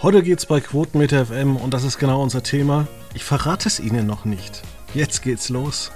Heute geht's bei Quotenmeter FM und das ist genau unser Thema. Ich verrate es Ihnen noch nicht. Jetzt geht's los.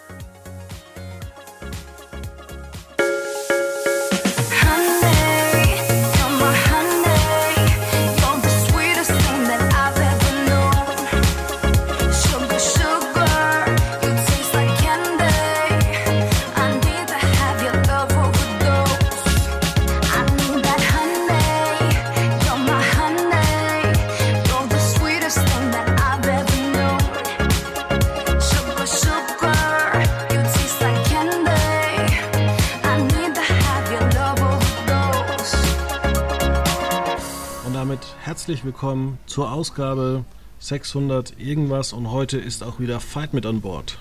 Willkommen zur Ausgabe 600 irgendwas und heute ist auch wieder Fight mit an Bord.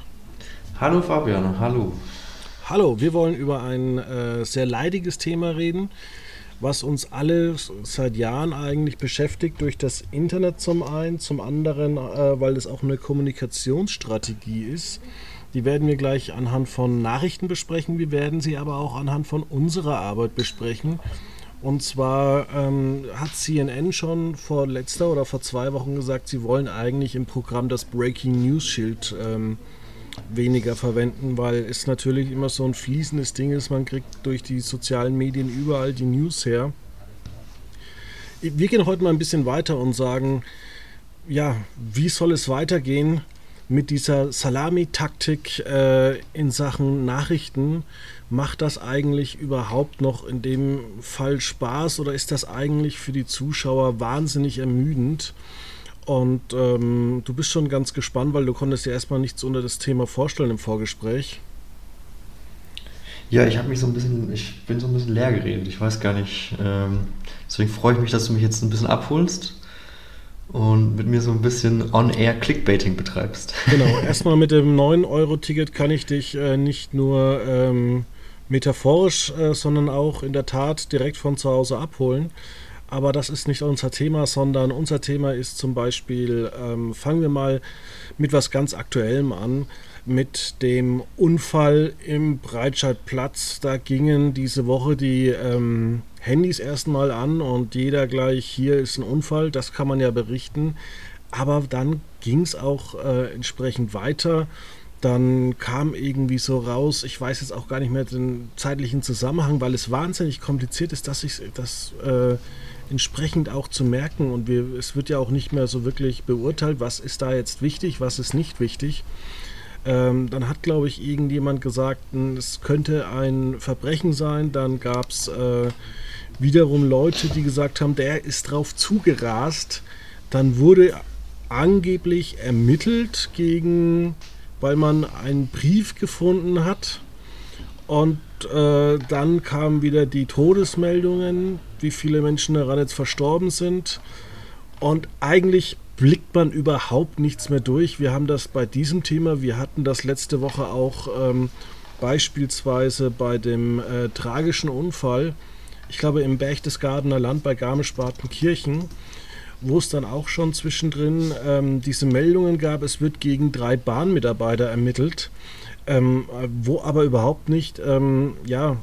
Hallo Fabian, hallo. Hallo, wir wollen über ein äh, sehr leidiges Thema reden, was uns alle seit Jahren eigentlich beschäftigt durch das Internet zum einen, zum anderen, äh, weil es auch eine Kommunikationsstrategie ist. Die werden wir gleich anhand von Nachrichten besprechen, wir werden sie aber auch anhand von unserer Arbeit besprechen. Und zwar ähm, hat CNN schon vor letzter oder vor zwei Wochen gesagt, sie wollen eigentlich im Programm das Breaking News Schild ähm, weniger verwenden, weil es natürlich immer so ein fließendes Ding ist. Man kriegt durch die sozialen Medien überall die News her. Wir gehen heute mal ein bisschen weiter und sagen, ja, wie soll es weitergehen mit dieser Salami-Taktik äh, in Sachen Nachrichten? Macht das eigentlich überhaupt noch in dem Fall Spaß oder ist das eigentlich für die Zuschauer wahnsinnig ermüdend? Und ähm, du bist schon ganz gespannt, weil du konntest dir erstmal nichts unter das Thema vorstellen im Vorgespräch. Ja, ich habe mich so ein bisschen, ich bin so ein bisschen leer geredet. Ich weiß gar nicht. Ähm, deswegen freue ich mich, dass du mich jetzt ein bisschen abholst und mit mir so ein bisschen on-air Clickbaiting betreibst. Genau, erstmal mit dem 9-Euro-Ticket kann ich dich äh, nicht nur ähm, metaphorisch, äh, sondern auch in der Tat direkt von zu Hause abholen. Aber das ist nicht unser Thema, sondern unser Thema ist zum Beispiel, ähm, fangen wir mal mit was ganz Aktuellem an, mit dem Unfall im Breitscheidplatz. Da gingen diese Woche die ähm, Handys erstmal an und jeder gleich, hier ist ein Unfall, das kann man ja berichten. Aber dann ging es auch äh, entsprechend weiter dann kam irgendwie so raus, ich weiß jetzt auch gar nicht mehr den zeitlichen Zusammenhang, weil es wahnsinnig kompliziert ist, dass ich das äh, entsprechend auch zu merken und wir, es wird ja auch nicht mehr so wirklich beurteilt, was ist da jetzt wichtig, was ist nicht wichtig. Ähm, dann hat, glaube ich, irgendjemand gesagt, es könnte ein Verbrechen sein. Dann gab es äh, wiederum Leute, die gesagt haben, der ist drauf zugerast. Dann wurde angeblich ermittelt gegen weil man einen Brief gefunden hat. Und äh, dann kamen wieder die Todesmeldungen, wie viele Menschen daran jetzt verstorben sind. Und eigentlich blickt man überhaupt nichts mehr durch. Wir haben das bei diesem Thema, wir hatten das letzte Woche auch ähm, beispielsweise bei dem äh, tragischen Unfall, ich glaube im Berchtesgadener Land bei Garmisch-Partenkirchen wo es dann auch schon zwischendrin ähm, diese Meldungen gab, es wird gegen drei Bahnmitarbeiter ermittelt, ähm, wo aber überhaupt nicht ähm, ja,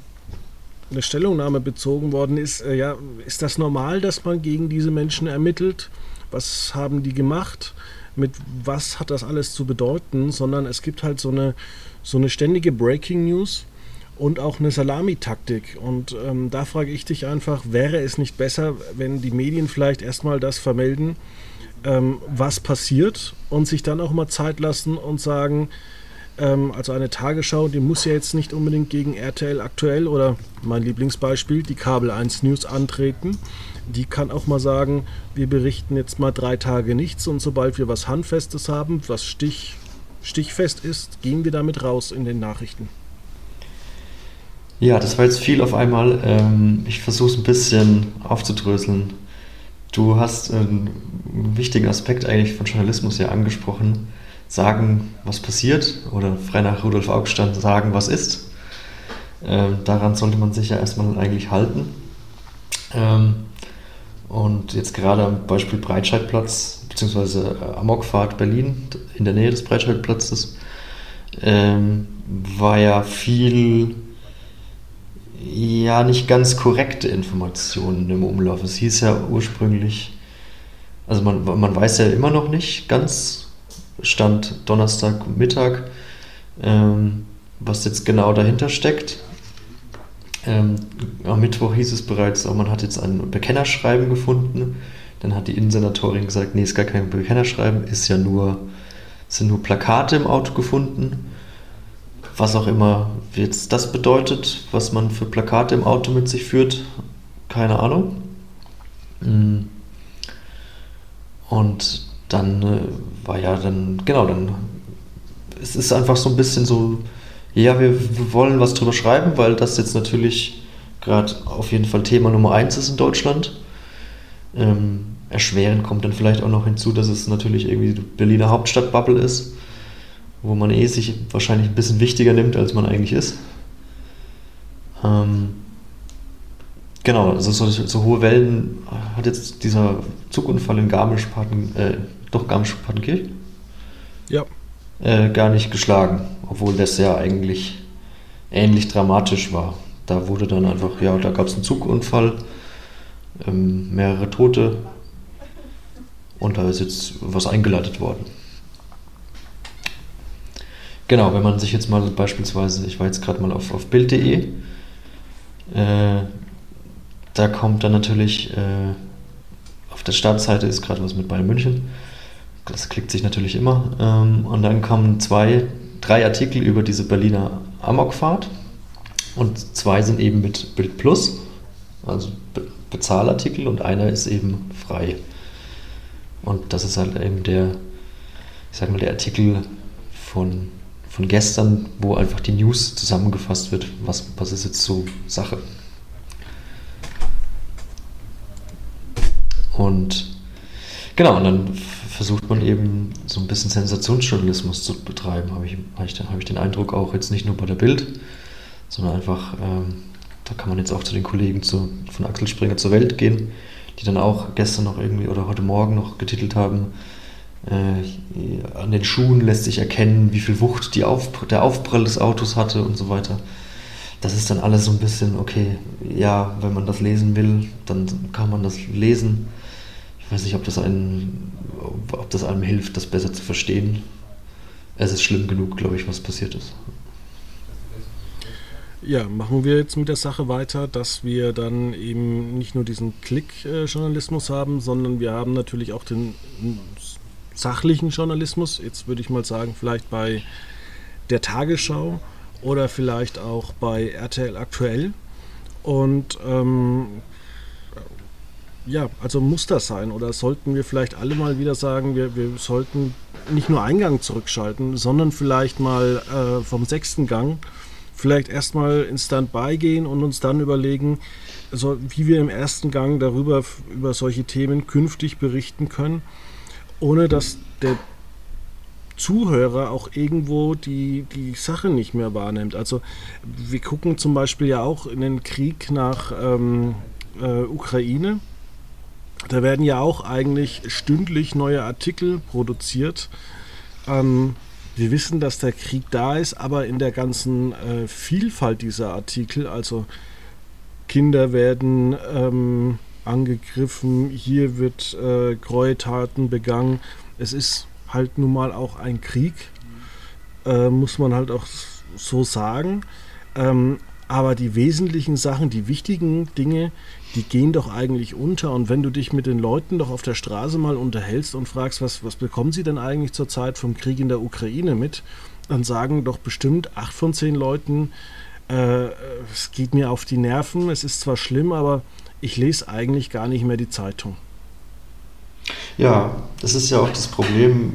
eine Stellungnahme bezogen worden ist. Äh, ja, ist das normal, dass man gegen diese Menschen ermittelt? Was haben die gemacht? Mit was hat das alles zu bedeuten? Sondern es gibt halt so eine, so eine ständige Breaking News und auch eine Salamitaktik. Und ähm, da frage ich dich einfach, wäre es nicht besser, wenn die Medien vielleicht erstmal das vermelden, ähm, was passiert und sich dann auch mal Zeit lassen und sagen, ähm, also eine Tagesschau, die muss ja jetzt nicht unbedingt gegen RTL aktuell oder mein Lieblingsbeispiel, die Kabel 1 News antreten. Die kann auch mal sagen, wir berichten jetzt mal drei Tage nichts und sobald wir was Handfestes haben, was Stich, stichfest ist, gehen wir damit raus in den Nachrichten. Ja, das war jetzt viel auf einmal. Ähm, ich versuche es ein bisschen aufzudröseln. Du hast einen wichtigen Aspekt eigentlich von Journalismus ja angesprochen. Sagen, was passiert oder frei nach Rudolf August sagen, was ist. Ähm, daran sollte man sich ja erstmal eigentlich halten. Ähm, und jetzt gerade am Beispiel Breitscheidplatz bzw. Äh, Amokfahrt Berlin in der Nähe des Breitscheidplatzes war ja viel ja nicht ganz korrekte Informationen im Umlauf. Es hieß ja ursprünglich, also man, man weiß ja immer noch nicht ganz, Stand Donnerstag Mittag, ähm, was jetzt genau dahinter steckt. Ähm, am Mittwoch hieß es bereits, oh, man hat jetzt ein Bekennerschreiben gefunden. Dann hat die Innensenatorin gesagt, nee, ist gar kein Bekennerschreiben, ist ja nur, sind nur Plakate im Auto gefunden. Was auch immer jetzt das bedeutet, was man für Plakate im Auto mit sich führt, keine Ahnung. Mm. Und dann äh, war ja dann, genau, dann es ist einfach so ein bisschen so, ja, wir, wollen was drüber schreiben, weil das jetzt natürlich gerade auf jeden Fall Thema Nummer eins ist in Deutschland. Ähm, erschwerend kommt dann vielleicht auch noch hinzu, dass es natürlich irgendwie die Berliner Hauptstadtbubble ist, wo man eh sich wahrscheinlich ein bisschen wichtiger nimmt, als man eigentlich ist. Ähm, genau, also so, so, hohe Wellen hat jetzt dieser Zugunfall in Garmisch-Partenkirchen, äh, doch Garmisch-Partenkirchen? Ja. Äh, gar nicht geschlagen, obwohl das ja eigentlich ähnlich dramatisch war. Da wurde dann einfach, ja, da gab es einen Zugunfall, ähm, mehrere Tote und da ist jetzt was eingeleitet worden. Genau, wenn man sich jetzt mal beispielsweise, ich war jetzt gerade mal auf, auf Bild.de, äh, da kommt dann natürlich, äh, auf der Startseite ist gerade was mit Bayern München, das klickt sich natürlich immer, ähm, und dann kommen zwei, drei Artikel über diese Berliner Amokfahrt und zwei sind eben mit Bild Plus, also Be Bezahlartikel und einer ist eben frei. Und das ist halt eben der, ich sag mal, der Artikel von, von gestern, wo einfach die News zusammengefasst wird, was, was ist jetzt so Sache. Und genau, und dann versucht man eben so ein bisschen Sensationsjournalismus zu betreiben, habe ich, hab ich, hab ich den Eindruck auch jetzt nicht nur bei der Bild, sondern einfach, ähm, da kann man jetzt auch zu den Kollegen zu, von Axel Springer zur Welt gehen, die dann auch gestern noch irgendwie oder heute Morgen noch getitelt haben, äh, an den Schuhen lässt sich erkennen, wie viel Wucht die Auf, der Aufprall des Autos hatte und so weiter. Das ist dann alles so ein bisschen, okay, ja, wenn man das lesen will, dann kann man das lesen. Ich weiß nicht, ob das, einen, ob das einem hilft, das besser zu verstehen. Es ist schlimm genug, glaube ich, was passiert ist. Ja, machen wir jetzt mit der Sache weiter, dass wir dann eben nicht nur diesen Klick-Journalismus haben, sondern wir haben natürlich auch den sachlichen Journalismus. Jetzt würde ich mal sagen, vielleicht bei der Tagesschau oder vielleicht auch bei RTL aktuell. Und ähm, ja, also muss das sein oder sollten wir vielleicht alle mal wieder sagen, wir, wir sollten nicht nur Eingang zurückschalten, sondern vielleicht mal äh, vom sechsten Gang vielleicht erstmal in Standby gehen und uns dann überlegen, also wie wir im ersten Gang darüber, über solche Themen künftig berichten können, ohne dass der Zuhörer auch irgendwo die, die Sache nicht mehr wahrnimmt. Also wir gucken zum Beispiel ja auch in den Krieg nach ähm, äh, Ukraine. Da werden ja auch eigentlich stündlich neue Artikel produziert. Ähm, wir wissen, dass der Krieg da ist, aber in der ganzen äh, Vielfalt dieser Artikel, also Kinder werden ähm, angegriffen, hier wird äh, Gräueltaten begangen. Es ist halt nun mal auch ein Krieg, äh, muss man halt auch so sagen. Ähm, aber die wesentlichen Sachen, die wichtigen Dinge, die gehen doch eigentlich unter. Und wenn du dich mit den Leuten doch auf der Straße mal unterhältst und fragst, was, was bekommen sie denn eigentlich zurzeit vom Krieg in der Ukraine mit, dann sagen doch bestimmt acht von zehn Leuten, äh, es geht mir auf die Nerven, es ist zwar schlimm, aber ich lese eigentlich gar nicht mehr die Zeitung. Ja, das ist ja auch das Problem.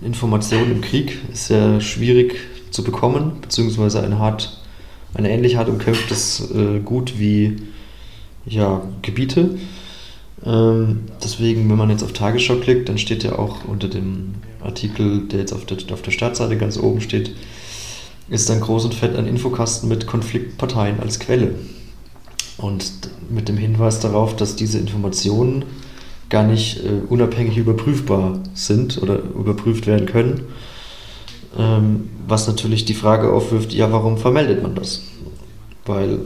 Information im Krieg ist sehr schwierig zu bekommen, beziehungsweise ein hart, ein ähnlich hart umkämpftes äh, Gut wie ja, Gebiete. Ähm, deswegen, wenn man jetzt auf Tagesschau klickt, dann steht ja auch unter dem Artikel, der jetzt auf der, auf der Startseite ganz oben steht, ist dann groß und fett ein Infokasten mit Konfliktparteien als Quelle. Und mit dem Hinweis darauf, dass diese Informationen gar nicht äh, unabhängig überprüfbar sind oder überprüft werden können. Ähm, was natürlich die Frage aufwirft, ja, warum vermeldet man das? Weil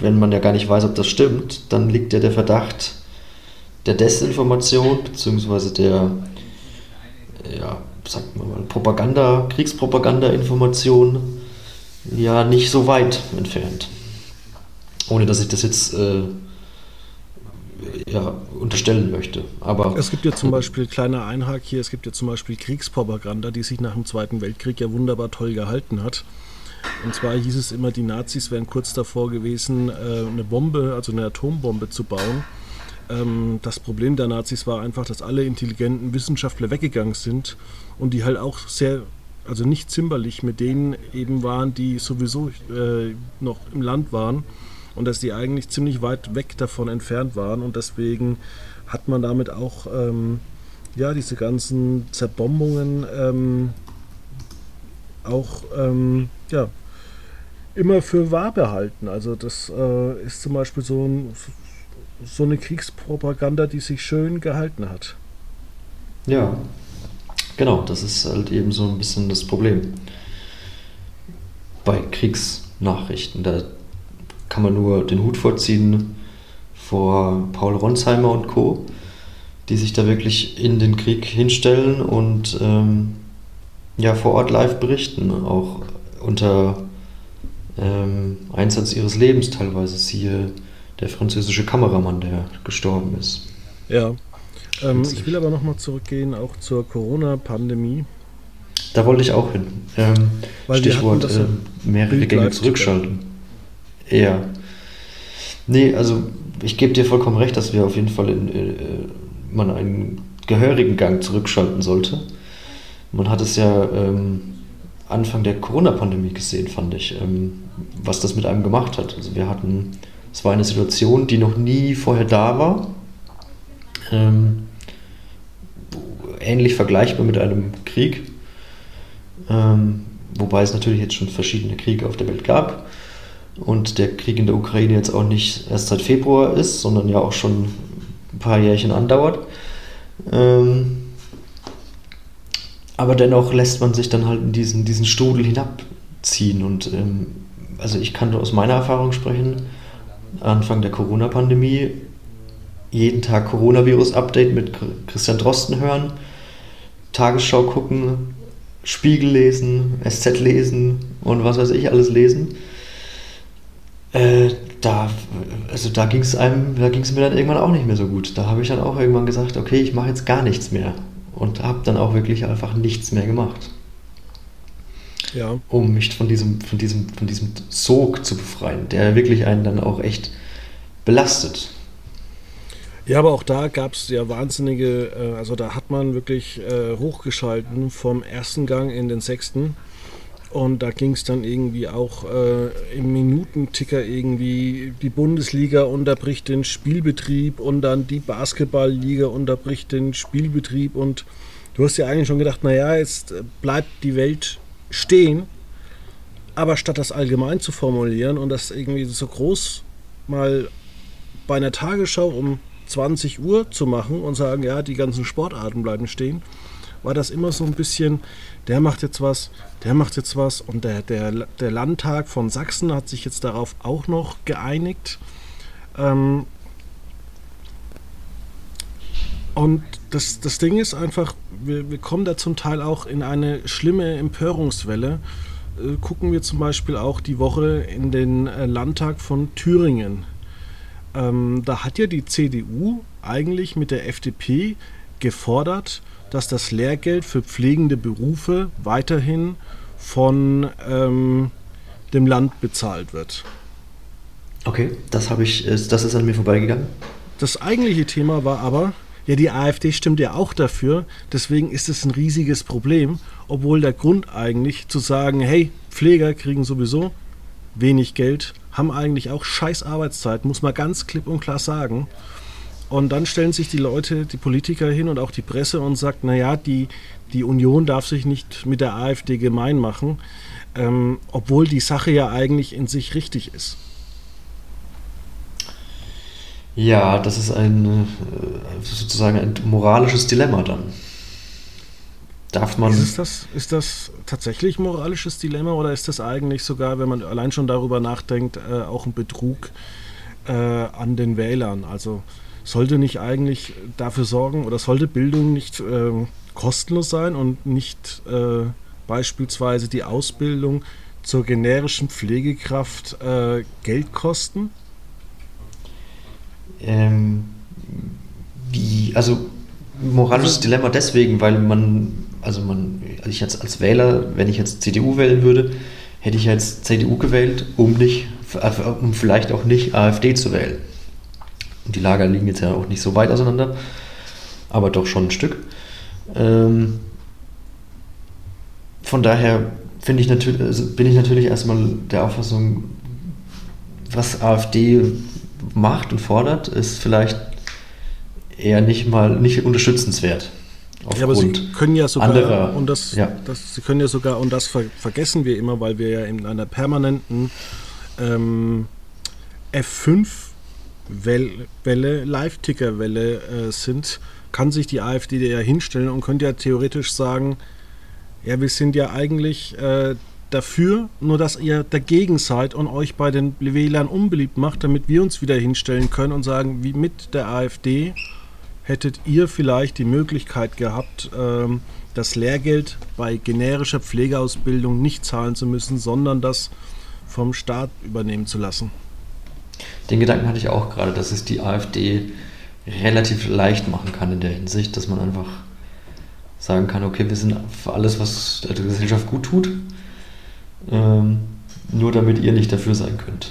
wenn man ja gar nicht weiß, ob das stimmt, dann liegt ja der Verdacht der Desinformation beziehungsweise der ja, sagt man mal, Propaganda, Kriegspropaganda-Information ja nicht so weit entfernt. Ohne dass ich das jetzt äh, ja, unterstellen möchte. Aber es gibt ja zum Beispiel, kleiner Einhag hier, es gibt ja zum Beispiel Kriegspropaganda, die sich nach dem Zweiten Weltkrieg ja wunderbar toll gehalten hat. Und zwar hieß es immer, die Nazis wären kurz davor gewesen, äh, eine Bombe, also eine Atombombe zu bauen. Ähm, das Problem der Nazis war einfach, dass alle intelligenten Wissenschaftler weggegangen sind und die halt auch sehr, also nicht zimperlich mit denen eben waren, die sowieso äh, noch im Land waren und dass die eigentlich ziemlich weit weg davon entfernt waren und deswegen hat man damit auch ähm, ja diese ganzen Zerbombungen ähm, auch ähm, ja immer für wahr behalten. Also das äh, ist zum Beispiel so, ein, so eine Kriegspropaganda, die sich schön gehalten hat. Ja, genau, das ist halt eben so ein bisschen das Problem bei Kriegsnachrichten. Da kann man nur den Hut vorziehen vor Paul Ronsheimer und Co., die sich da wirklich in den Krieg hinstellen und ähm, ja, vor Ort live berichten, auch unter ähm, Einsatz ihres Lebens teilweise. Siehe der französische Kameramann, der gestorben ist. Ja, ähm, ich will aber nochmal zurückgehen, auch zur Corona-Pandemie. Da wollte ich auch hin. Ähm, Stichwort äh, mehrere Gänge zurückschalten. Ja. Nee, also ich gebe dir vollkommen recht, dass wir auf jeden Fall in, äh, man einen gehörigen Gang zurückschalten sollte. Man hat es ja ähm, Anfang der Corona-Pandemie gesehen, fand ich, ähm, was das mit einem gemacht hat. Also wir hatten, es war eine Situation, die noch nie vorher da war. Ähm, ähnlich vergleichbar mit einem Krieg. Ähm, wobei es natürlich jetzt schon verschiedene Kriege auf der Welt gab und der Krieg in der Ukraine jetzt auch nicht erst seit Februar ist, sondern ja auch schon ein paar Jährchen andauert. Ähm, aber dennoch lässt man sich dann halt in diesen, diesen Strudel hinabziehen. Und ähm, also ich kann aus meiner Erfahrung sprechen, Anfang der Corona-Pandemie, jeden Tag Coronavirus-Update mit Christian Drosten hören, Tagesschau gucken, Spiegel lesen, SZ lesen und was weiß ich alles lesen äh, da, also da ging es einem, da ging es mir dann irgendwann auch nicht mehr so gut. Da habe ich dann auch irgendwann gesagt, okay, ich mache jetzt gar nichts mehr und habe dann auch wirklich einfach nichts mehr gemacht. Ja. Um mich von diesem, von diesem, von diesem Sog zu befreien, der wirklich einen dann auch echt belastet. Ja, aber auch da gab es ja wahnsinnige, äh, also da hat man wirklich äh, hochgeschalten vom ersten Gang in den sechsten. Und da ging es dann irgendwie auch äh, im Minutenticker irgendwie, die Bundesliga unterbricht den Spielbetrieb und dann die Basketballliga unterbricht den Spielbetrieb. Und du hast ja eigentlich schon gedacht, naja, jetzt bleibt die Welt stehen. Aber statt das allgemein zu formulieren und das irgendwie so groß mal bei einer Tagesschau um 20 Uhr zu machen und sagen, ja, die ganzen Sportarten bleiben stehen, war das immer so ein bisschen, der macht jetzt was, der macht jetzt was und der, der, der Landtag von Sachsen hat sich jetzt darauf auch noch geeinigt. Ähm und das, das Ding ist einfach, wir, wir kommen da zum Teil auch in eine schlimme Empörungswelle. Äh, gucken wir zum Beispiel auch die Woche in den äh, Landtag von Thüringen. Ähm, da hat ja die CDU eigentlich mit der FDP gefordert, dass das Lehrgeld für pflegende Berufe weiterhin von ähm, dem Land bezahlt wird. Okay, das habe ich, das ist an mir vorbeigegangen. Das eigentliche Thema war aber, ja, die AfD stimmt ja auch dafür, deswegen ist es ein riesiges Problem, obwohl der Grund eigentlich zu sagen, hey, Pfleger kriegen sowieso wenig Geld, haben eigentlich auch scheiß Arbeitszeit, muss man ganz klipp und klar sagen. Und dann stellen sich die Leute, die Politiker hin und auch die Presse und sagt, naja, die, die Union darf sich nicht mit der AfD gemein machen, ähm, obwohl die Sache ja eigentlich in sich richtig ist. Ja, das ist ein äh, sozusagen ein moralisches Dilemma dann. Darf man. Ist das, ist das tatsächlich ein moralisches Dilemma oder ist das eigentlich sogar, wenn man allein schon darüber nachdenkt, äh, auch ein Betrug äh, an den Wählern? Also sollte nicht eigentlich dafür sorgen oder sollte Bildung nicht äh, kostenlos sein und nicht äh, beispielsweise die Ausbildung zur generischen Pflegekraft äh, Geld kosten? Ähm, wie, also moralisches also, Dilemma deswegen, weil man, also man, ich jetzt als Wähler, wenn ich jetzt CDU wählen würde, hätte ich jetzt CDU gewählt, um nicht, um vielleicht auch nicht AfD zu wählen. Und die Lager liegen jetzt ja auch nicht so weit auseinander, aber doch schon ein Stück. Ähm, von daher finde ich natürlich, also bin ich natürlich erstmal der Auffassung, was AfD macht und fordert, ist vielleicht eher nicht mal nicht unterstützenswert. Ja, aber Sie können ja sogar anderer, und das, ja. das, Sie können ja sogar und das ver vergessen wir immer, weil wir ja in einer permanenten ähm, F5 Welle, Live-Ticker-Welle äh, sind, kann sich die AfD ja hinstellen und könnte ja theoretisch sagen, ja, wir sind ja eigentlich äh, dafür, nur dass ihr dagegen seid und euch bei den Wählern unbeliebt macht, damit wir uns wieder hinstellen können und sagen, wie mit der AfD hättet ihr vielleicht die Möglichkeit gehabt, ähm, das Lehrgeld bei generischer Pflegeausbildung nicht zahlen zu müssen, sondern das vom Staat übernehmen zu lassen. Den Gedanken hatte ich auch gerade, dass es die AfD relativ leicht machen kann in der Hinsicht, dass man einfach sagen kann, okay, wir sind für alles, was der Gesellschaft gut tut, ähm, nur damit ihr nicht dafür sein könnt.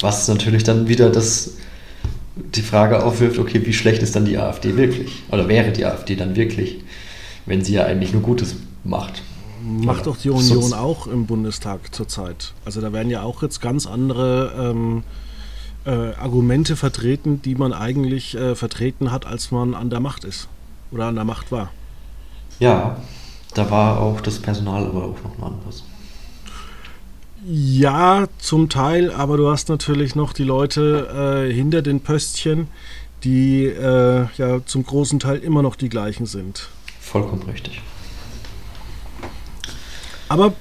Was natürlich dann wieder das, die Frage aufwirft, okay, wie schlecht ist dann die AfD wirklich? Oder wäre die AfD dann wirklich, wenn sie ja eigentlich nur Gutes macht? Macht doch die Union auch im Bundestag zurzeit. Also da werden ja auch jetzt ganz andere ähm, äh, Argumente vertreten, die man eigentlich äh, vertreten hat, als man an der Macht ist oder an der Macht war. Ja, da war auch das Personal aber auch noch mal anders. Ja, zum Teil, aber du hast natürlich noch die Leute äh, hinter den Pöstchen, die äh, ja zum großen Teil immer noch die gleichen sind. Vollkommen richtig. Aber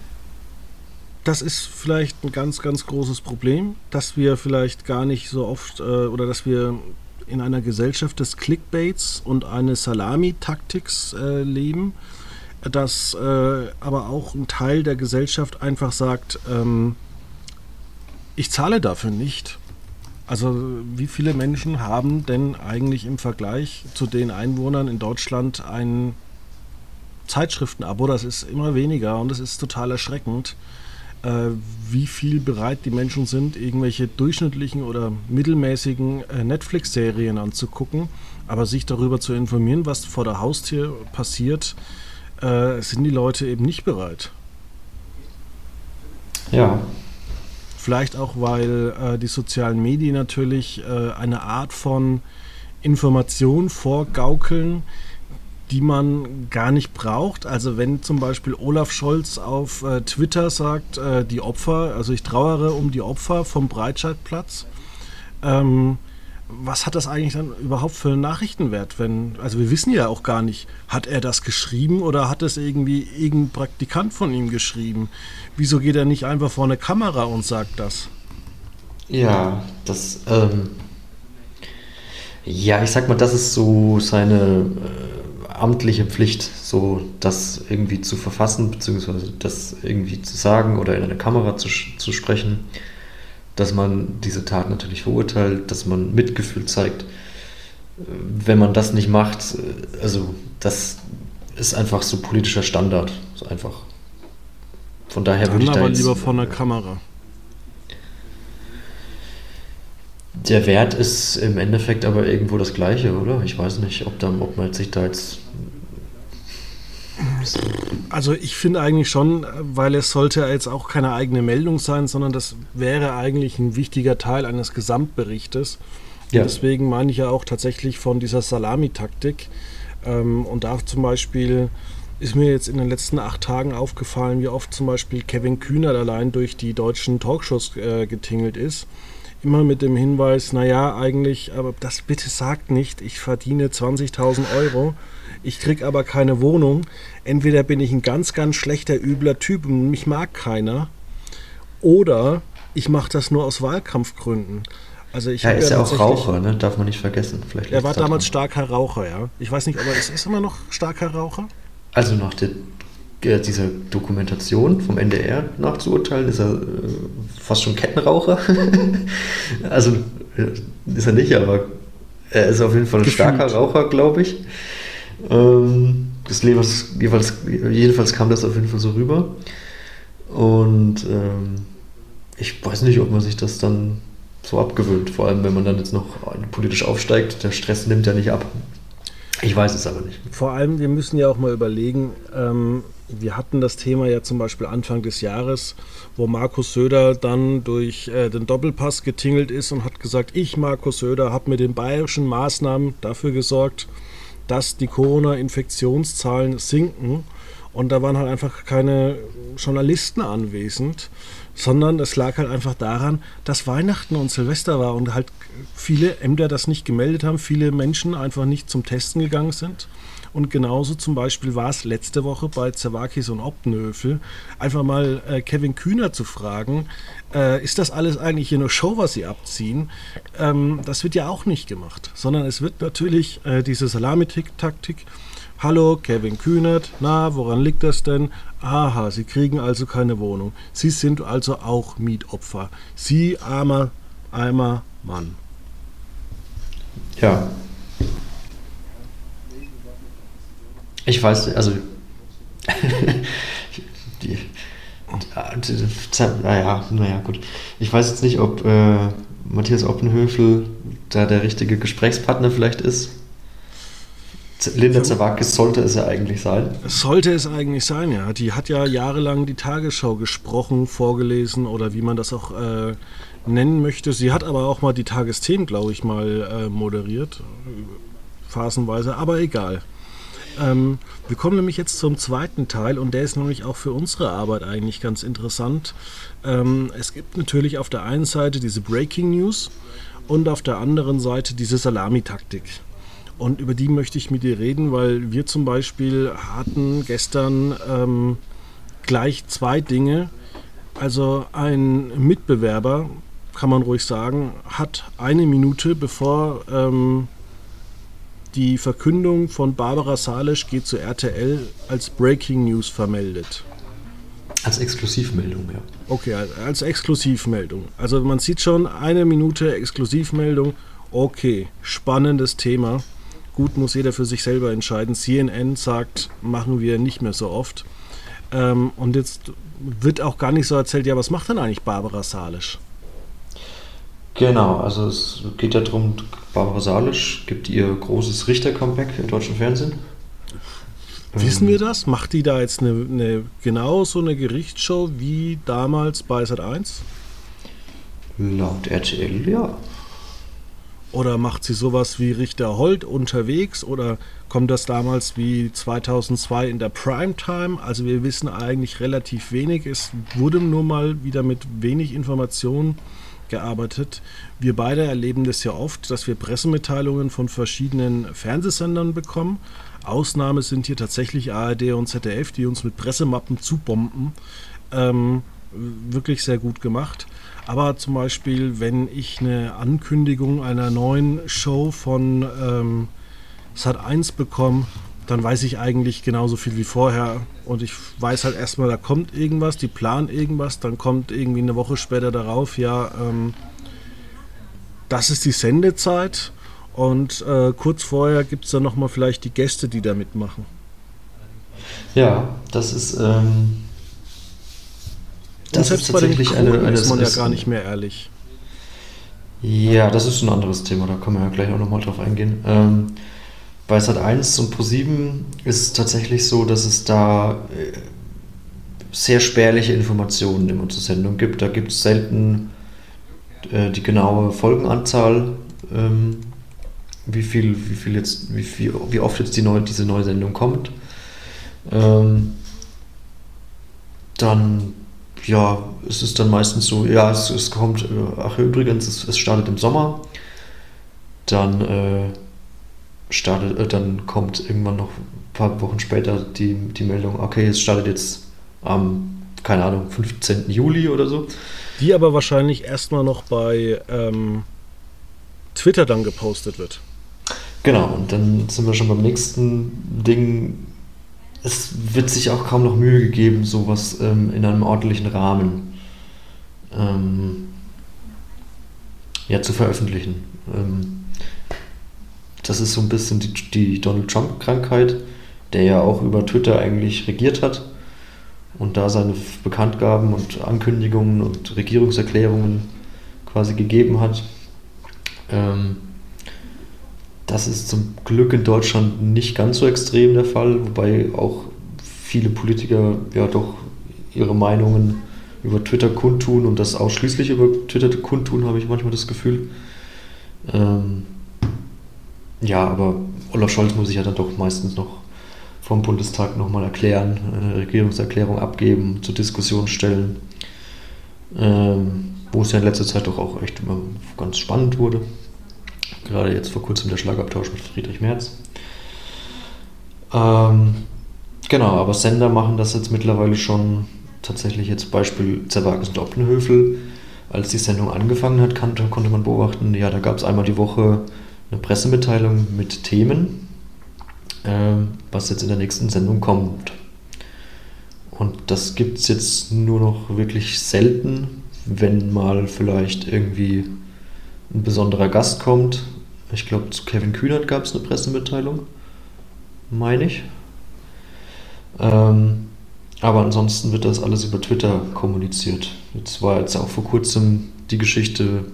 das ist vielleicht ein ganz, ganz großes Problem, dass wir vielleicht gar nicht so oft äh, oder dass wir in einer Gesellschaft des Clickbaits und eines Salami-Taktiks äh, leben, dass äh, aber auch ein Teil der Gesellschaft einfach sagt, ähm, ich zahle dafür nicht. Also wie viele Menschen haben denn eigentlich im Vergleich zu den Einwohnern in Deutschland ein Zeitschriftenabo? Das ist immer weniger und das ist total erschreckend äh, wie viel bereit die Menschen sind, irgendwelche durchschnittlichen oder mittelmäßigen äh, Netflix-Serien anzugucken, aber sich darüber zu informieren, was vor der Haustür passiert, äh, sind die Leute eben nicht bereit. Ja. Vielleicht auch, weil äh, die sozialen Medien natürlich äh, eine Art von Information vorgaukeln, die man gar nicht braucht. Also wenn zum Beispiel Olaf Scholz auf äh, Twitter sagt, äh, die Opfer, also ich trauere um die Opfer vom Breitscheidplatz, ähm, was hat das eigentlich dann überhaupt für einen Nachrichtenwert? Wenn, also wir wissen ja auch gar nicht, hat er das geschrieben oder hat es irgendwie irgendein Praktikant von ihm geschrieben? Wieso geht er nicht einfach vor eine Kamera und sagt das? Ja, das, ähm, ja, ich sag mal, das ist so seine äh, amtliche Pflicht, so das irgendwie zu verfassen, beziehungsweise das irgendwie zu sagen oder in eine Kamera zu, zu sprechen, dass man diese Tat natürlich verurteilt, dass man Mitgefühl zeigt. Wenn man das nicht macht, also das ist einfach so politischer Standard, so einfach. Von daher Dann würde ich da aber lieber vor einer Kamera. Der Wert ist im Endeffekt aber irgendwo das gleiche, oder? Ich weiß nicht, ob, da, ob man sich da jetzt. Also ich finde eigentlich schon, weil es sollte jetzt auch keine eigene Meldung sein, sondern das wäre eigentlich ein wichtiger Teil eines Gesamtberichtes. Ja. Deswegen meine ich ja auch tatsächlich von dieser Salamitaktik. Ähm, und da zum Beispiel ist mir jetzt in den letzten acht Tagen aufgefallen, wie oft zum Beispiel Kevin Kühner allein durch die deutschen Talkshows äh, getingelt ist immer mit dem Hinweis, naja, eigentlich, aber das bitte sagt nicht, ich verdiene 20.000 Euro, ich kriege aber keine Wohnung. Entweder bin ich ein ganz, ganz schlechter, übler Typ und mich mag keiner, oder ich mache das nur aus Wahlkampfgründen. Also ich ja, ist ja auch tatsächlich- Raucher, ne? darf man nicht vergessen. Vielleicht Er war damals starker Raucher, ja. Ich weiß nicht, ob er ist, ist immer noch starker Raucher? Also nach der, dieser Dokumentation vom NDR nachzuurteilen, ist er äh, fast schon Kettenraucher. also äh, ist er nicht, aber er ist auf jeden Fall ein Gefühlt. starker Raucher, glaube ich. Ähm, das jeweils, jeweils, jedenfalls kam das auf jeden Fall so rüber. Und ähm, ich weiß nicht, ob man sich das dann so abgewöhnt, vor allem wenn man dann jetzt noch politisch aufsteigt. Der Stress nimmt ja nicht ab. Ich weiß es aber nicht. Vor allem, wir müssen ja auch mal überlegen, ähm, wir hatten das Thema ja zum Beispiel Anfang des Jahres, wo Markus Söder dann durch äh, den Doppelpass getingelt ist und hat gesagt, ich, Markus Söder, habe mit den bayerischen Maßnahmen dafür gesorgt, dass die Corona-Infektionszahlen sinken. Und da waren halt einfach keine Journalisten anwesend, sondern es lag halt einfach daran, dass Weihnachten und Silvester war und halt viele Ämter das nicht gemeldet haben, viele Menschen einfach nicht zum Testen gegangen sind. Und genauso zum Beispiel war es letzte Woche bei Zerwakis und Optenhöfel, einfach mal äh, Kevin Kühner zu fragen, äh, ist das alles eigentlich hier nur Show, was sie abziehen? Ähm, das wird ja auch nicht gemacht, sondern es wird natürlich äh, diese Salamitaktik. Hallo, Kevin Kühnert. Na, woran liegt das denn? Aha, Sie kriegen also keine Wohnung. Sie sind also auch Mietopfer. Sie, armer, armer Mann. Ja. Ich weiß, also. die, naja, naja, gut. Ich weiß jetzt nicht, ob äh, Matthias Oppenhöfel da der richtige Gesprächspartner vielleicht ist. Linda Zawakis sollte es ja eigentlich sein. Sollte es eigentlich sein, ja. Die hat ja jahrelang die Tagesschau gesprochen, vorgelesen oder wie man das auch äh, nennen möchte. Sie hat aber auch mal die Tagesthemen, glaube ich, mal äh, moderiert. Phasenweise, aber egal. Ähm, wir kommen nämlich jetzt zum zweiten Teil und der ist nämlich auch für unsere Arbeit eigentlich ganz interessant. Ähm, es gibt natürlich auf der einen Seite diese Breaking News und auf der anderen Seite diese Salamitaktik. Und über die möchte ich mit dir reden, weil wir zum Beispiel hatten gestern ähm, gleich zwei Dinge. Also ein Mitbewerber, kann man ruhig sagen, hat eine Minute bevor ähm, die Verkündung von Barbara Salisch geht zu RTL als Breaking News vermeldet. Als Exklusivmeldung, ja. Okay, als- Exklusivmeldung. Also man sieht schon eine Minute Exklusivmeldung. Okay, spannendes Thema. Gut, muss jeder für sich selber entscheiden. CNN sagt, machen wir nicht mehr so oft. Ähm, und jetzt wird auch gar nicht so erzählt, ja, was macht denn eigentlich Barbara Salisch? Genau, also es geht ja darum, Barbara Salisch gibt ihr großes Richter-Comeback im deutschen Fernsehen. Wissen Ähm, wir das? Macht die da jetzt eine, eine genau so eine Gerichtsshow wie damals bei Sat1? Laut RTL, ja. Oder macht sie sowas wie Richter Holt unterwegs? Oder kommt das damals wie 2002 in der Primetime? Also wir wissen eigentlich relativ wenig. Es wurde nur mal wieder mit wenig Informationen gearbeitet. Wir beide erleben das ja oft, dass wir Pressemitteilungen von verschiedenen Fernsehsendern bekommen. Ausnahme sind hier tatsächlich ARD und ZDF, die uns mit Pressemappen zubomben. Ähm, wirklich sehr gut gemacht. Aber zum Beispiel, wenn ich eine Ankündigung einer neuen Show von ähm, Sat1 bekomme, dann weiß ich eigentlich genauso viel wie vorher. Und ich weiß halt erstmal, da kommt irgendwas, die planen irgendwas, dann kommt irgendwie eine Woche später darauf, ja, ähm, das ist die Sendezeit. Und äh, kurz vorher gibt es dann nochmal vielleicht die Gäste, die da mitmachen. Ja, das ist, ähm, das ist tatsächlich eine, eine ist man ja gar nicht mehr ehrlich. Ja, das ist ein anderes Thema, da können wir ja gleich auch nochmal drauf eingehen. Ähm, bei Sat1 und Pro7 ist es tatsächlich so, dass es da äh, sehr spärliche Informationen immer zur Sendung gibt. Da gibt es selten äh, die genaue Folgenanzahl, ähm, wie viel, wie viel jetzt, wie viel, wie oft jetzt die neue, diese neue Sendung kommt. Ähm, dann ja, es ist dann meistens so, ja, es, es kommt, äh, ach übrigens, es, es startet im Sommer, dann äh, startet, äh, dann kommt irgendwann noch ein paar Wochen später die, die Meldung, okay, es startet jetzt am, keine Ahnung, 15. Juli oder so. Die aber wahrscheinlich erstmal noch bei ähm, Twitter dann gepostet wird. Genau, und dann sind wir schon beim nächsten Ding. Es wird sich auch kaum noch Mühe gegeben, sowas ähm, in einem ordentlichen Rahmen ähm, ja, zu veröffentlichen. Ähm, das ist so ein bisschen die, die Donald Trump-Krankheit, der ja auch über Twitter eigentlich regiert hat und da seine Bekanntgaben und Ankündigungen und Regierungserklärungen quasi gegeben hat. Ähm, das ist zum Glück in Deutschland nicht ganz so extrem der Fall, wobei auch viele Politiker ja doch ihre Meinungen über Twitter kundtun und das ausschließlich über Twitter kundtun, habe ich manchmal das Gefühl. Ähm, ja, aber Olaf Scholz muss sich ja dann doch meistens noch vom Bundestag nochmal erklären, eine Regierungserklärung abgeben, zur Diskussion stellen, ähm, wo es ja in letzter Zeit doch auch echt immer ganz spannend wurde. Gerade jetzt vor kurzem der Schlagabtausch mit Friedrich Merz. Ähm, genau, aber Sender machen das jetzt mittlerweile schon tatsächlich jetzt Beispiel Zerwakis und Oppenhöfel. Als die Sendung angefangen hat, konnte, konnte man beobachten, ja, da gab es einmal die Woche eine Pressemitteilung mit Themen, äh, was jetzt in der nächsten Sendung kommt. Und das gibt es jetzt nur noch wirklich selten, wenn mal vielleicht irgendwie ein besonderer Gast kommt. Ich glaube, zu Kevin Kühnert gab es eine Pressemitteilung, meine ich. Ähm, aber ansonsten wird das alles über Twitter kommuniziert. Jetzt war jetzt auch vor kurzem die Geschichte,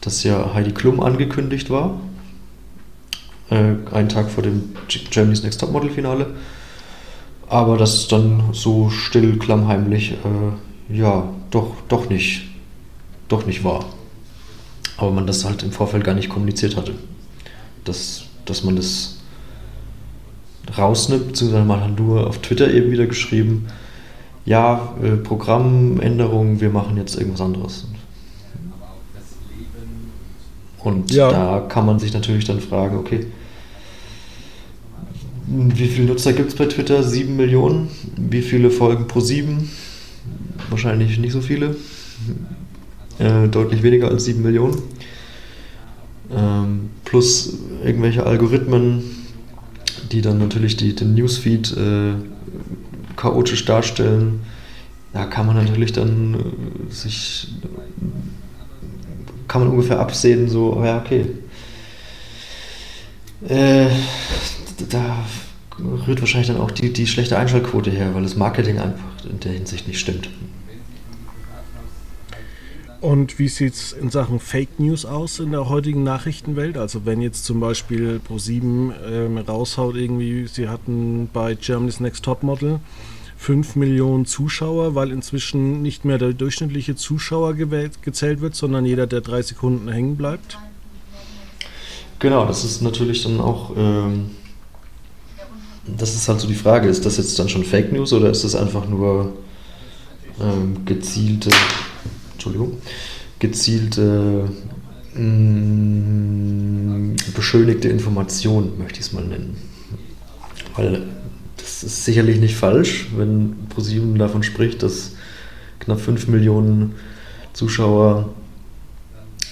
dass ja Heidi Klum angekündigt war. Äh, einen Tag vor dem Germany's Next Topmodel Finale. Aber das dann so still, klammheimlich, äh, ja, doch, doch nicht, doch nicht war. Aber man das halt im Vorfeld gar nicht kommuniziert hatte. Dass, dass man das rausnimmt, beziehungsweise man hat nur auf Twitter eben wieder geschrieben, ja, äh, Programmänderung, wir machen jetzt irgendwas anderes. Und ja. da kann man sich natürlich dann fragen, okay, wie viele Nutzer gibt es bei Twitter? Sieben Millionen. Wie viele folgen pro sieben? Wahrscheinlich nicht so viele. Äh, deutlich weniger als sieben Millionen. Ähm, plus irgendwelche Algorithmen, die dann natürlich die, den Newsfeed äh, chaotisch darstellen. Da kann man natürlich dann äh, sich kann man ungefähr absehen, so, ja, okay. Äh, da rührt wahrscheinlich dann auch die, die schlechte Einschaltquote her, weil das Marketing einfach in der Hinsicht nicht stimmt. Und wie sieht es in Sachen Fake News aus in der heutigen Nachrichtenwelt? Also wenn jetzt zum Beispiel Pro7 ähm, raushaut irgendwie, sie hatten bei Germany's Next Top Model 5 Millionen Zuschauer, weil inzwischen nicht mehr der durchschnittliche Zuschauer gezählt wird, sondern jeder, der drei Sekunden hängen bleibt. Genau, das ist natürlich dann auch, ähm, das ist halt so die Frage, ist das jetzt dann schon Fake News oder ist das einfach nur ähm, gezielte Entschuldigung, gezielte, mh, mm, beschönigte Information, möchte ich es mal nennen. Weil das ist sicherlich nicht falsch, wenn ProSieben davon spricht, dass knapp 5 Millionen Zuschauer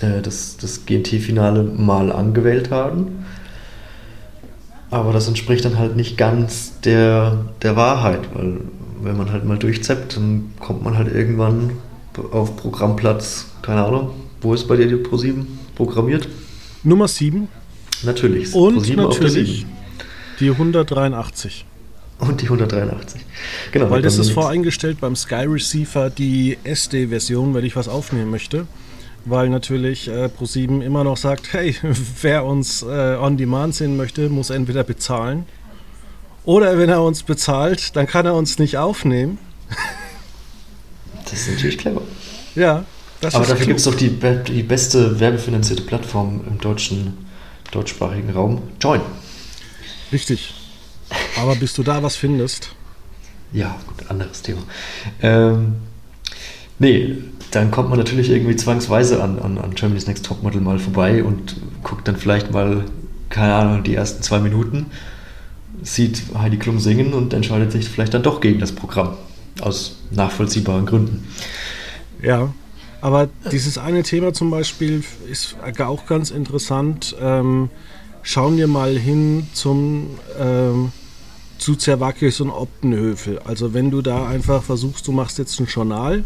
äh, das, das GNT-Finale mal angewählt haben. Aber das entspricht dann halt nicht ganz der, der Wahrheit, weil wenn man halt mal durchzeppt, dann kommt man halt irgendwann auf Programmplatz, keine Ahnung, wo ist bei dir die Pro 7 programmiert? Nummer 7. Natürlich. Und natürlich die 183. Und die 183. Genau. Weil das ist voreingestellt beim Sky Receiver die SD-Version, wenn ich was aufnehmen möchte. Weil natürlich äh, Pro7 immer noch sagt, hey, wer uns äh, on demand sehen möchte, muss entweder bezahlen. Oder wenn er uns bezahlt, dann kann er uns nicht aufnehmen. Das ist natürlich clever. Ja, das Aber dafür gibt es doch die, die beste werbefinanzierte Plattform im deutschen, deutschsprachigen Raum, Join. Richtig. Aber bis du da was findest. Ja, gut, anderes Thema. Ähm, nee, dann kommt man natürlich irgendwie zwangsweise an, an, an Germany's Next Topmodel mal vorbei und guckt dann vielleicht mal, keine Ahnung, die ersten zwei Minuten, sieht Heidi Klum singen und entscheidet sich vielleicht dann doch gegen das Programm. Aus nachvollziehbaren Gründen. Ja. Aber dieses eine Thema zum Beispiel ist auch ganz interessant. Ähm, schauen wir mal hin zum ähm, zu Zerwakis und Optenhöfel. Also wenn du da einfach versuchst, du machst jetzt ein Journal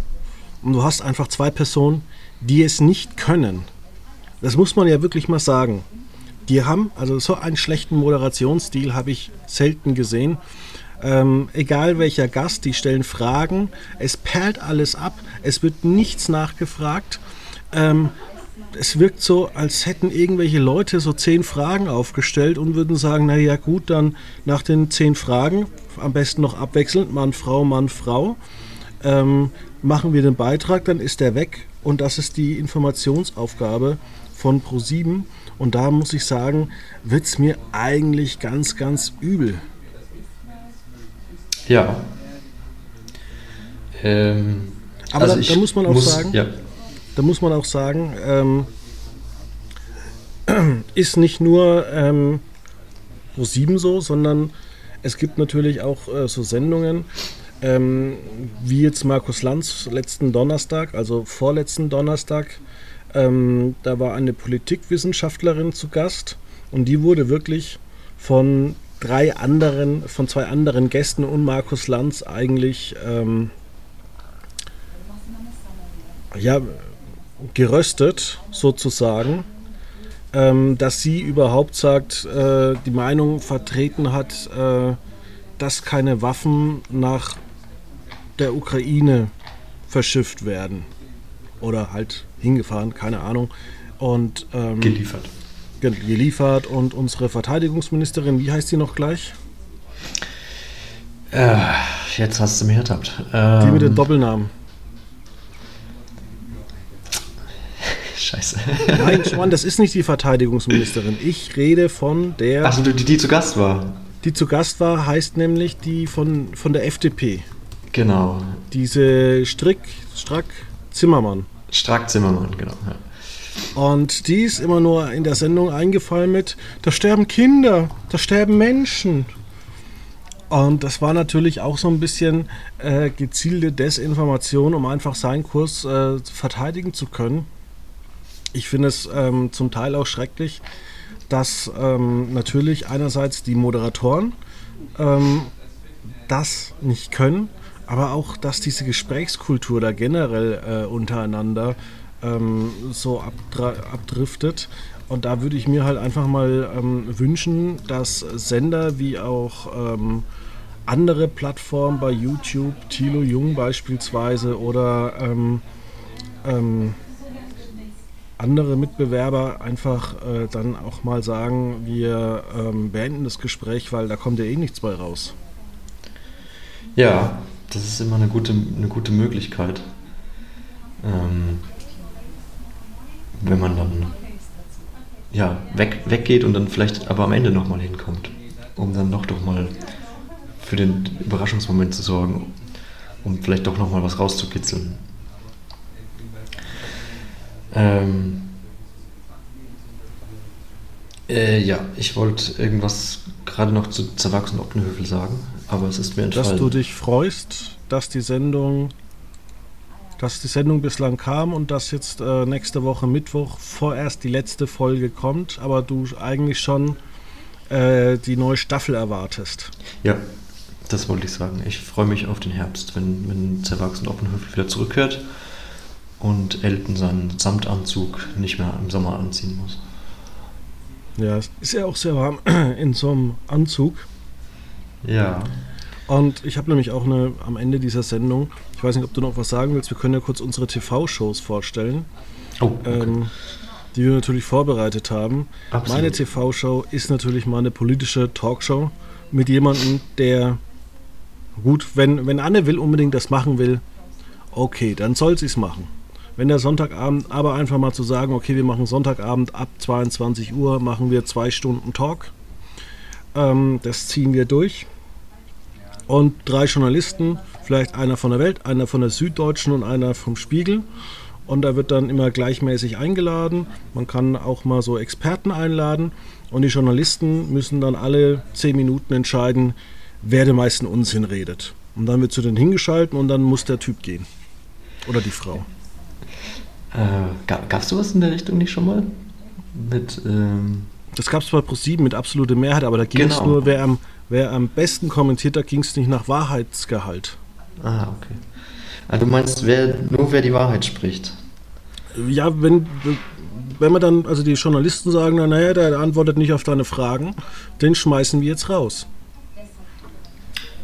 und du hast einfach zwei Personen, die es nicht können. Das muss man ja wirklich mal sagen. Die haben, also so einen schlechten Moderationsstil habe ich selten gesehen. Ähm, egal welcher Gast, die stellen Fragen, es perlt alles ab, es wird nichts nachgefragt. Ähm, es wirkt so, als hätten irgendwelche Leute so zehn Fragen aufgestellt und würden sagen, naja gut, dann nach den zehn Fragen, am besten noch abwechselnd, Mann, Frau, Mann, Frau, ähm, machen wir den Beitrag, dann ist der weg und das ist die Informationsaufgabe von Pro7 und da muss ich sagen, wird es mir eigentlich ganz, ganz übel. Ja. Ähm, Aber also da, da, muss man auch muss, sagen, ja da muss man auch sagen, ähm, ist nicht nur ähm, Pro7 so, sondern es gibt natürlich auch äh, so Sendungen, ähm, wie jetzt Markus Lanz letzten Donnerstag, also vorletzten Donnerstag, ähm, da war eine Politikwissenschaftlerin zu Gast und die wurde wirklich von drei anderen, von zwei anderen Gästen und Markus Lanz eigentlich ähm, ja, geröstet, sozusagen, ähm, dass sie überhaupt sagt, äh, die Meinung vertreten hat, äh, dass keine Waffen nach der Ukraine verschifft werden. Oder halt hingefahren, keine Ahnung. Und ähm, geliefert. Geliefert und unsere Verteidigungsministerin, wie heißt sie noch gleich? Äh, jetzt hast du mich ertappt. Ähm, die mit dem ähm, Doppelnamen. Scheiße. Nein, Schwan, das ist nicht die Verteidigungsministerin. Ich rede von der. Achso, die, die zu Gast war. Die zu Gast war, heißt nämlich die von, von der FDP. Genau. Diese Strick, Strack Zimmermann. Strack Zimmermann, genau. Ja. Und die ist immer nur in der Sendung eingefallen mit: Da sterben Kinder, da sterben Menschen. Und das war natürlich auch so ein bisschen äh, gezielte Desinformation, um einfach seinen Kurs äh, verteidigen zu können. Ich finde es ähm, zum Teil auch schrecklich, dass ähm, natürlich einerseits die Moderatoren ähm, das nicht können, aber auch, dass diese Gesprächskultur da generell äh, untereinander ähm, so abdriftet. Und da würde ich mir halt einfach mal ähm, wünschen, dass Sender wie auch ähm, andere Plattformen bei YouTube, Thilo Jung beispielsweise oder ähm, andere Mitbewerber einfach äh, dann auch mal sagen, wir ähm, beenden das Gespräch, weil da kommt ja eh nichts bei raus. Ja, das ist immer eine gute, eine gute Möglichkeit. Ähm, wenn man dann ja, weg, weggeht und dann vielleicht aber am Ende nochmal hinkommt, um dann doch doch mal für den Überraschungsmoment zu sorgen, um vielleicht doch nochmal was rauszukitzeln. Ähm, äh, ja, ich wollte irgendwas gerade noch zu Zerwachs und Oppenhöfel sagen, aber es ist mir entfallen. Dass du dich freust, dass die Sendung, dass die Sendung bislang kam und dass jetzt äh, nächste Woche Mittwoch vorerst die letzte Folge kommt, aber du eigentlich schon äh, die neue Staffel erwartest. Ja, das wollte ich sagen. Ich freue mich auf den Herbst, wenn, wenn Zerwachs und Oppenhöfel wieder zurückkehrt und Elton seinen Samtanzug nicht mehr im Sommer anziehen muss. Ja, es ist ja auch sehr warm in so einem Anzug. Ja. Und ich habe nämlich auch eine am Ende dieser Sendung, ich weiß nicht, ob du noch was sagen willst, wir können ja kurz unsere TV-Shows vorstellen. Oh, okay. ähm, die wir natürlich vorbereitet haben. Absolut. Meine TV-Show ist natürlich mal eine politische Talkshow mit jemandem, der gut, wenn, wenn Anne will unbedingt das machen will, okay, dann soll sie es machen. Wenn der Sonntagabend, aber einfach mal zu sagen, okay, wir machen Sonntagabend ab 22 Uhr, machen wir zwei Stunden Talk. Ähm, das ziehen wir durch. Und drei Journalisten, vielleicht einer von der Welt, einer von der Süddeutschen und einer vom Spiegel. Und da wird dann immer gleichmäßig eingeladen. Man kann auch mal so Experten einladen. Und die Journalisten müssen dann alle zehn Minuten entscheiden, wer den meisten Unsinn redet. Und dann wird zu denen hingeschalten und dann muss der Typ gehen. Oder die Frau. Äh, gab es sowas in der Richtung nicht schon mal? Mit, ähm das gab es bei Pro7 mit absoluter Mehrheit, aber da ging es genau. nur, wer am, wer am besten kommentiert, da ging es nicht nach Wahrheitsgehalt. Ah, okay. Ah, du meinst, wer, nur wer die Wahrheit spricht? Ja, wenn, wenn man dann, also die Journalisten sagen, naja, der antwortet nicht auf deine Fragen, den schmeißen wir jetzt raus.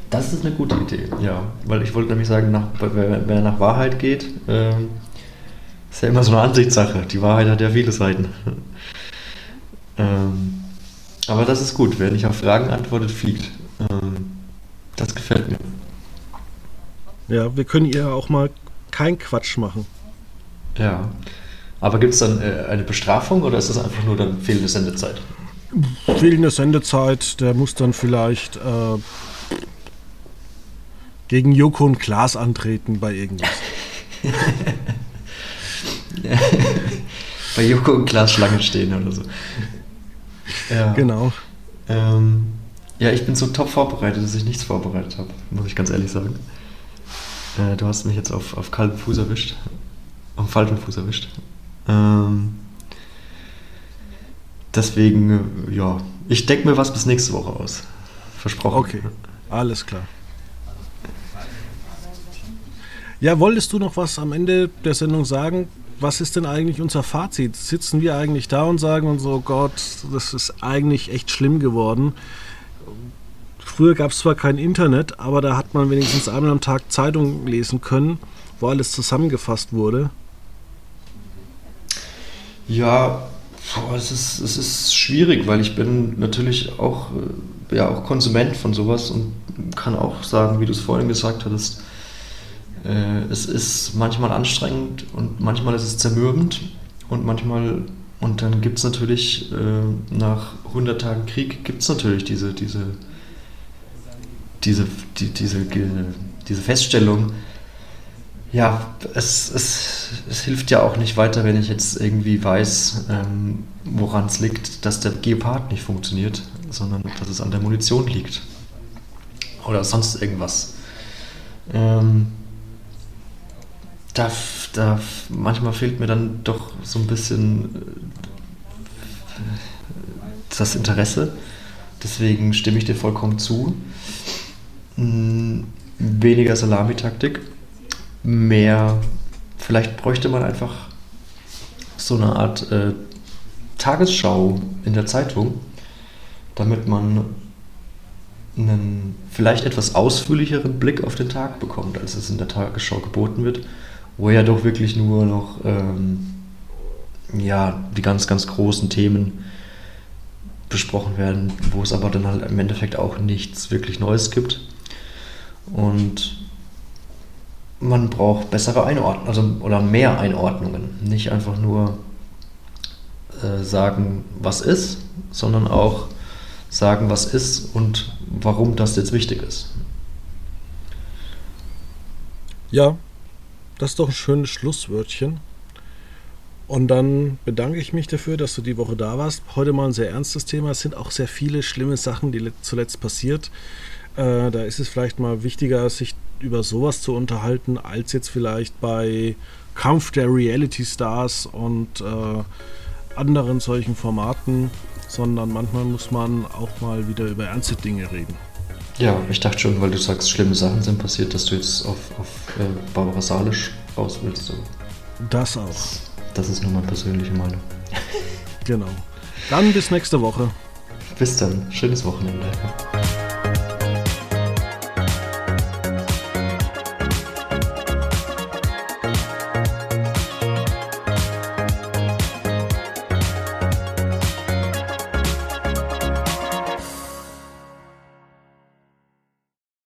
Das ist eine gute Idee, ja. Weil ich wollte nämlich sagen, nach, wer, nach Wahrheit geht, äh, ist ja immer so eine Ansichtssache. Die Wahrheit hat ja viele Seiten. ähm, aber das ist gut, wer nicht auf Fragen antwortet, fliegt. Ähm, das gefällt mir. Ja, wir können ihr auch mal keinen Quatsch machen. Ja. Aber gibt es dann äh, eine Bestrafung oder ist das einfach nur dann fehlende Sendezeit? Fehlende Sendezeit, der muss dann vielleicht äh, gegen Joko und Klaas antreten bei irgendwas. bei Joko und Klaas Schlange stehen oder so. Ja. Genau. Ähm, ja, ich bin so top vorbereitet, dass ich nichts vorbereitet habe, muss ich ganz ehrlich sagen. Äh, du hast mich jetzt auf, auf kalten Fuß erwischt. Auf falschen Fuß erwischt. Ähm, deswegen, äh, ja, ich denke mir was bis nächste Woche aus. Versprochen. Okay, alles klar. Ja, wolltest du noch was am Ende der Sendung sagen? Was ist denn eigentlich unser Fazit? Sitzen wir eigentlich da und sagen uns, oh Gott, das ist eigentlich echt schlimm geworden? Früher gab es zwar kein Internet, aber da hat man wenigstens einmal am Tag Zeitung lesen können, wo alles zusammengefasst wurde. Ja, boah, es, ist, es ist schwierig, weil ich bin natürlich auch, äh, ja, auch Konsument von sowas und kann auch sagen, wie du es vorhin gesagt hattest, es ist manchmal anstrengend und manchmal ist es zermürbend und manchmal, und dann gibt es natürlich äh, nach 100 Tagen Krieg, gibt es natürlich diese, diese, diese, die, diese, diese Feststellung, ja, es, es, es hilft ja auch nicht weiter, wenn ich jetzt irgendwie weiß, ähm, woran es liegt, dass der Gepard nicht funktioniert, sondern dass es an der Munition liegt. Oder sonst irgendwas. Ähm, da, da, manchmal fehlt mir dann doch so ein bisschen äh, das Interesse. Deswegen stimme ich dir vollkommen zu. Hm, weniger Salamitaktik mehr, vielleicht bräuchte man einfach so eine Art äh, Tagesschau in der Zeitung, damit man einen vielleicht etwas ausführlicheren Blick auf den Tag bekommt, als es in der Tagesschau geboten wird, wo ja doch wirklich nur noch ähm, ja, die ganz, ganz großen Themen besprochen werden, wo es aber dann halt im Endeffekt auch nichts wirklich Neues gibt. Und man braucht bessere Einordnungen, also oder mehr Einordnungen. Nicht einfach nur äh, sagen, was ist, sondern auch sagen, was ist und warum das jetzt wichtig ist. Ja, das ist doch ein schönes Schlusswörtchen. Und dann bedanke ich mich dafür, dass du die Woche da warst. Heute mal ein sehr ernstes Thema. Es sind auch sehr viele schlimme Sachen, die zuletzt passiert. Äh, da ist es vielleicht mal wichtiger, sich über sowas zu unterhalten, als jetzt vielleicht bei Kampf der Reality Stars und äh, anderen solchen Formaten, sondern manchmal muss man auch mal wieder über ernste Dinge reden. Ja, ich dachte schon, weil du sagst, schlimme Sachen sind passiert, dass du jetzt auf, auf äh, Barbara Salisch raus willst. So. Das auch. Das ist nur meine persönliche Meinung. genau. Dann bis nächste Woche. Bis dann. Schönes Wochenende.